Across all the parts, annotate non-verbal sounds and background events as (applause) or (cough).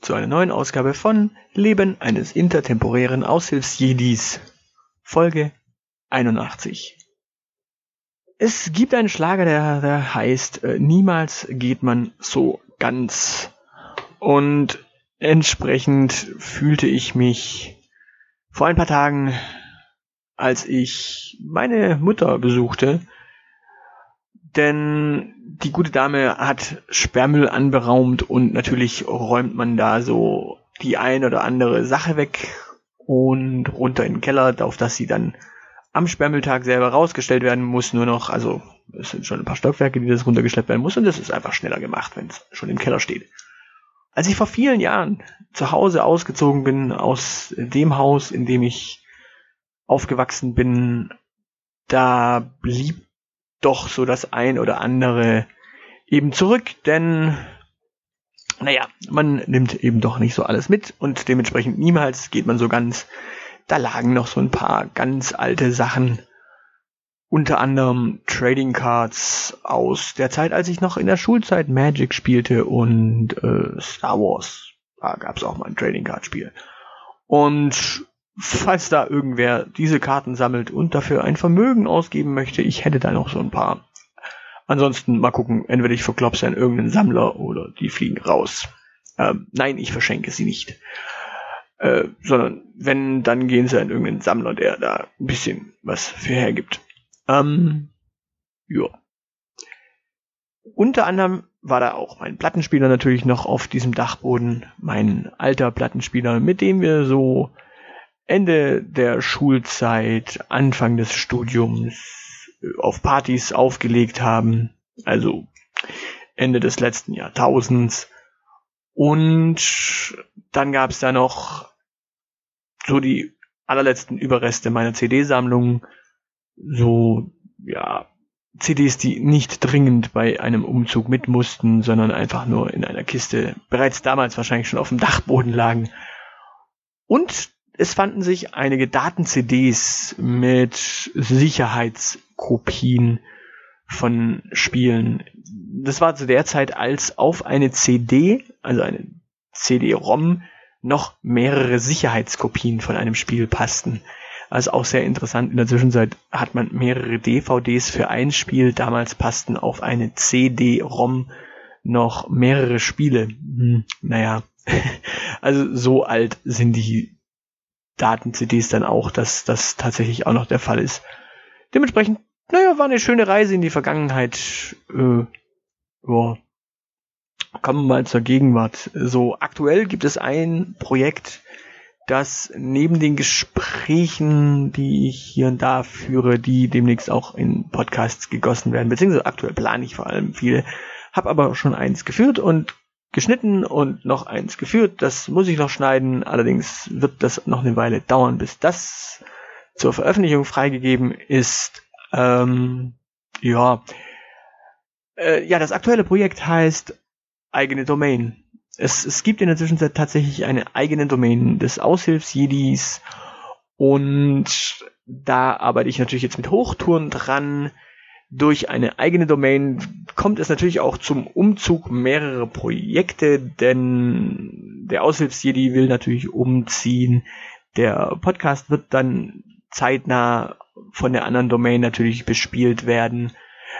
zu einer neuen Ausgabe von Leben eines intertemporären Aushilfsjedis, Folge 81. Es gibt einen Schlager, der, der heißt äh, Niemals geht man so ganz. Und entsprechend fühlte ich mich vor ein paar Tagen, als ich meine Mutter besuchte, denn die gute Dame hat Sperrmüll anberaumt und natürlich räumt man da so die ein oder andere Sache weg und runter in den Keller, auf das sie dann am Sperrmülltag selber rausgestellt werden muss. Nur noch, also es sind schon ein paar Stockwerke, die das runtergeschleppt werden muss und das ist einfach schneller gemacht, wenn es schon im Keller steht. Als ich vor vielen Jahren zu Hause ausgezogen bin aus dem Haus, in dem ich aufgewachsen bin, da blieb doch so das ein oder andere eben zurück, denn naja, man nimmt eben doch nicht so alles mit und dementsprechend niemals geht man so ganz. Da lagen noch so ein paar ganz alte Sachen, unter anderem Trading Cards aus der Zeit, als ich noch in der Schulzeit Magic spielte und äh, Star Wars. Da gab's auch mal ein Trading Card Spiel. Und falls da irgendwer diese Karten sammelt und dafür ein Vermögen ausgeben möchte, ich hätte da noch so ein paar. Ansonsten mal gucken, entweder ich verklopse an irgendeinen Sammler oder die fliegen raus. Ähm, nein, ich verschenke sie nicht. Äh, sondern wenn, dann gehen sie an irgendeinen Sammler, der da ein bisschen was für hergibt. Ähm, ja. Unter anderem war da auch mein Plattenspieler natürlich noch auf diesem Dachboden. Mein alter Plattenspieler, mit dem wir so Ende der Schulzeit, Anfang des Studiums auf Partys aufgelegt haben, also Ende des letzten Jahrtausends. Und dann gab es da noch so die allerletzten Überreste meiner CD-Sammlung, so ja CDs, die nicht dringend bei einem Umzug mit mussten, sondern einfach nur in einer Kiste bereits damals wahrscheinlich schon auf dem Dachboden lagen. Und es fanden sich einige Daten-CDs mit Sicherheitskopien von Spielen. Das war zu der Zeit, als auf eine CD, also eine CD-ROM, noch mehrere Sicherheitskopien von einem Spiel passten. Also auch sehr interessant. In der Zwischenzeit hat man mehrere DVDs für ein Spiel. Damals passten auf eine CD-ROM noch mehrere Spiele. Hm, naja, (laughs) also so alt sind die Daten-CDs dann auch, dass das tatsächlich auch noch der Fall ist. Dementsprechend, naja, war eine schöne Reise in die Vergangenheit. Äh, ja. Kommen wir mal zur Gegenwart. So, aktuell gibt es ein Projekt, das neben den Gesprächen, die ich hier und da führe, die demnächst auch in Podcasts gegossen werden, beziehungsweise aktuell plane ich vor allem viele, habe aber schon eins geführt und geschnitten und noch eins geführt. Das muss ich noch schneiden. Allerdings wird das noch eine Weile dauern, bis das zur Veröffentlichung freigegeben ist. Ähm, ja. Äh, ja, das aktuelle Projekt heißt eigene Domain. Es, es gibt in der Zwischenzeit tatsächlich eine eigene Domain des Aushilfsjedis und da arbeite ich natürlich jetzt mit Hochtouren dran durch eine eigene Domain kommt es natürlich auch zum Umzug mehrerer Projekte, denn der Aushilfsjedi will natürlich umziehen. Der Podcast wird dann zeitnah von der anderen Domain natürlich bespielt werden.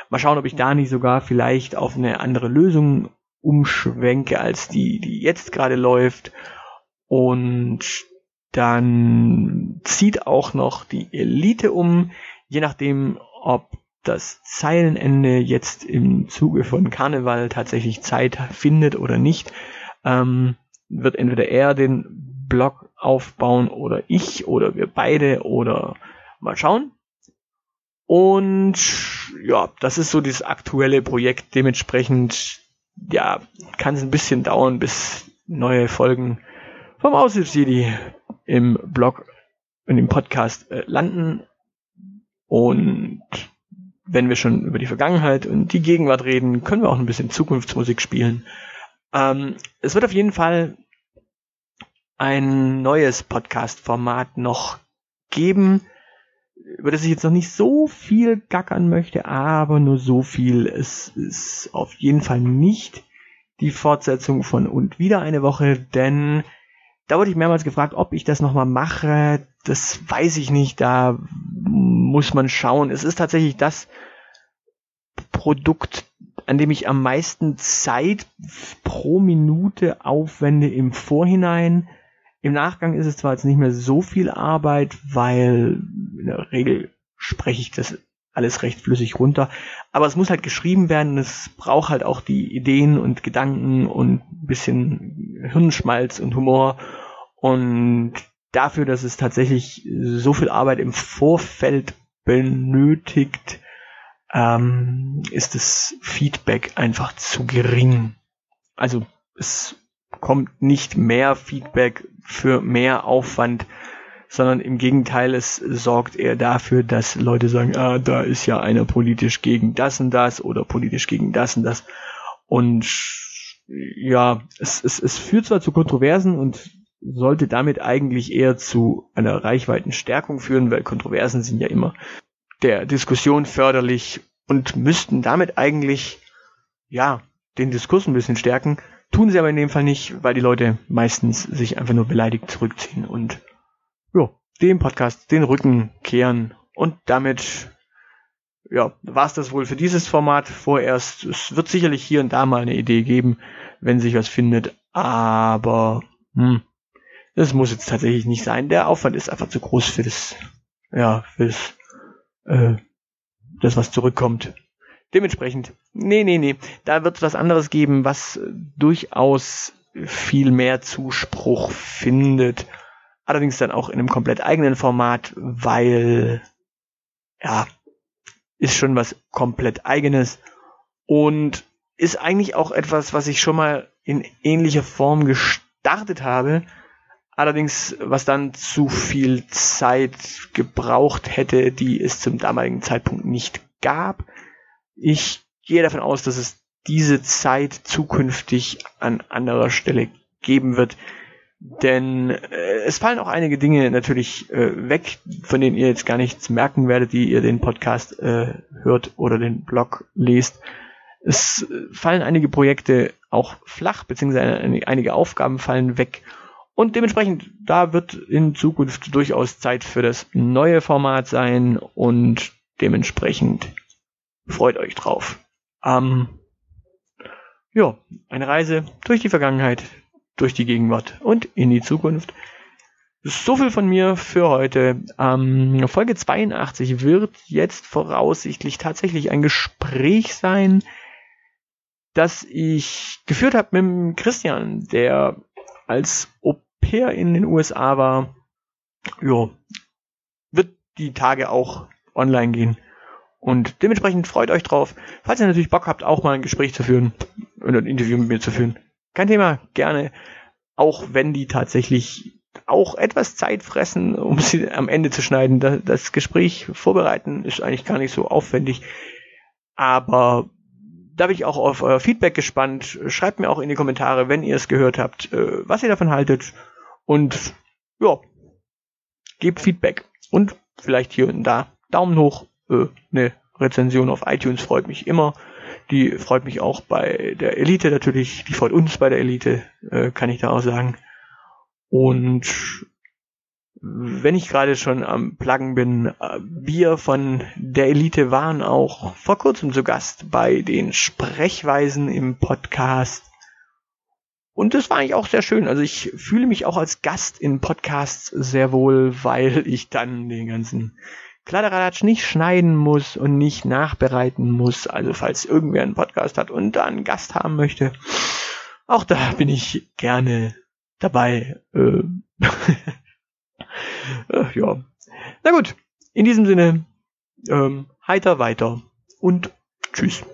Mal schauen, ob ich da nicht sogar vielleicht auf eine andere Lösung umschwenke als die, die jetzt gerade läuft. Und dann zieht auch noch die Elite um, je nachdem, ob das Zeilenende jetzt im Zuge von Karneval tatsächlich Zeit findet oder nicht, ähm, wird entweder er den Blog aufbauen oder ich oder wir beide oder mal schauen. Und ja, das ist so das aktuelle Projekt. Dementsprechend, ja, kann es ein bisschen dauern, bis neue Folgen vom Aushilfs-CD im Blog und im Podcast äh, landen. Und wenn wir schon über die Vergangenheit und die Gegenwart reden, können wir auch ein bisschen Zukunftsmusik spielen. Ähm, es wird auf jeden Fall ein neues Podcast-Format noch geben, über das ich jetzt noch nicht so viel gackern möchte, aber nur so viel. Es ist auf jeden Fall nicht die Fortsetzung von Und wieder eine Woche, denn da wurde ich mehrmals gefragt, ob ich das nochmal mache. Das weiß ich nicht, da muss man schauen. Es ist tatsächlich das Produkt, an dem ich am meisten Zeit pro Minute aufwende im Vorhinein. Im Nachgang ist es zwar jetzt nicht mehr so viel Arbeit, weil in der Regel spreche ich das alles recht flüssig runter. Aber es muss halt geschrieben werden. Es braucht halt auch die Ideen und Gedanken und ein bisschen Hirnschmalz und Humor. Und dafür, dass es tatsächlich so viel Arbeit im Vorfeld benötigt, ähm, ist das Feedback einfach zu gering. Also es kommt nicht mehr Feedback für mehr Aufwand, sondern im Gegenteil, es sorgt eher dafür, dass Leute sagen, ah, da ist ja einer politisch gegen das und das oder politisch gegen das und das. Und ja, es, es, es führt zwar zu Kontroversen und sollte damit eigentlich eher zu einer Reichweitenstärkung führen, weil Kontroversen sind ja immer der Diskussion förderlich und müssten damit eigentlich, ja, den Diskurs ein bisschen stärken. Tun sie aber in dem Fall nicht, weil die Leute meistens sich einfach nur beleidigt zurückziehen und ja, dem Podcast den Rücken kehren. Und damit ja, war es das wohl für dieses Format vorerst. Es wird sicherlich hier und da mal eine Idee geben, wenn sich was findet, aber hm, das muss jetzt tatsächlich nicht sein. Der Aufwand ist einfach zu groß für das, ja, für das, äh, das was zurückkommt. Dementsprechend, nee, nee, nee, da wird es was anderes geben, was durchaus viel mehr Zuspruch findet. Allerdings dann auch in einem komplett eigenen Format, weil, ja, ist schon was komplett eigenes und ist eigentlich auch etwas, was ich schon mal in ähnlicher Form gestartet habe, Allerdings, was dann zu viel Zeit gebraucht hätte, die es zum damaligen Zeitpunkt nicht gab. Ich gehe davon aus, dass es diese Zeit zukünftig an anderer Stelle geben wird. Denn äh, es fallen auch einige Dinge natürlich äh, weg, von denen ihr jetzt gar nichts merken werdet, die ihr den Podcast äh, hört oder den Blog lest. Es äh, fallen einige Projekte auch flach, beziehungsweise einige Aufgaben fallen weg und dementsprechend, da wird in Zukunft durchaus Zeit für das neue Format sein und dementsprechend freut euch drauf. Ähm, ja, eine Reise durch die Vergangenheit, durch die Gegenwart und in die Zukunft. So viel von mir für heute. Ähm, Folge 82 wird jetzt voraussichtlich tatsächlich ein Gespräch sein, das ich geführt habe mit Christian, der als Au Pair in den USA war, ja, wird die Tage auch online gehen. Und dementsprechend freut euch drauf. Falls ihr natürlich Bock habt, auch mal ein Gespräch zu führen und ein Interview mit mir zu führen. Kein Thema, gerne. Auch wenn die tatsächlich auch etwas Zeit fressen, um sie am Ende zu schneiden. Das Gespräch vorbereiten ist eigentlich gar nicht so aufwendig. Aber da bin ich auch auf euer Feedback gespannt. Schreibt mir auch in die Kommentare, wenn ihr es gehört habt, äh, was ihr davon haltet. Und ja, gebt Feedback. Und vielleicht hier und da Daumen hoch. Äh, eine Rezension auf iTunes freut mich immer. Die freut mich auch bei der Elite natürlich. Die freut uns bei der Elite, äh, kann ich da auch sagen. Und wenn ich gerade schon am Pluggen bin, äh, wir von der Elite waren auch vor kurzem zu Gast bei den Sprechweisen im Podcast. Und das war eigentlich auch sehr schön. Also ich fühle mich auch als Gast in Podcasts sehr wohl, weil ich dann den ganzen Kladderadatsch nicht schneiden muss und nicht nachbereiten muss. Also falls irgendwer einen Podcast hat und da einen Gast haben möchte, auch da bin ich gerne dabei. Äh, (laughs) äh, ja. Na gut, in diesem Sinne, ähm, heiter weiter und tschüss.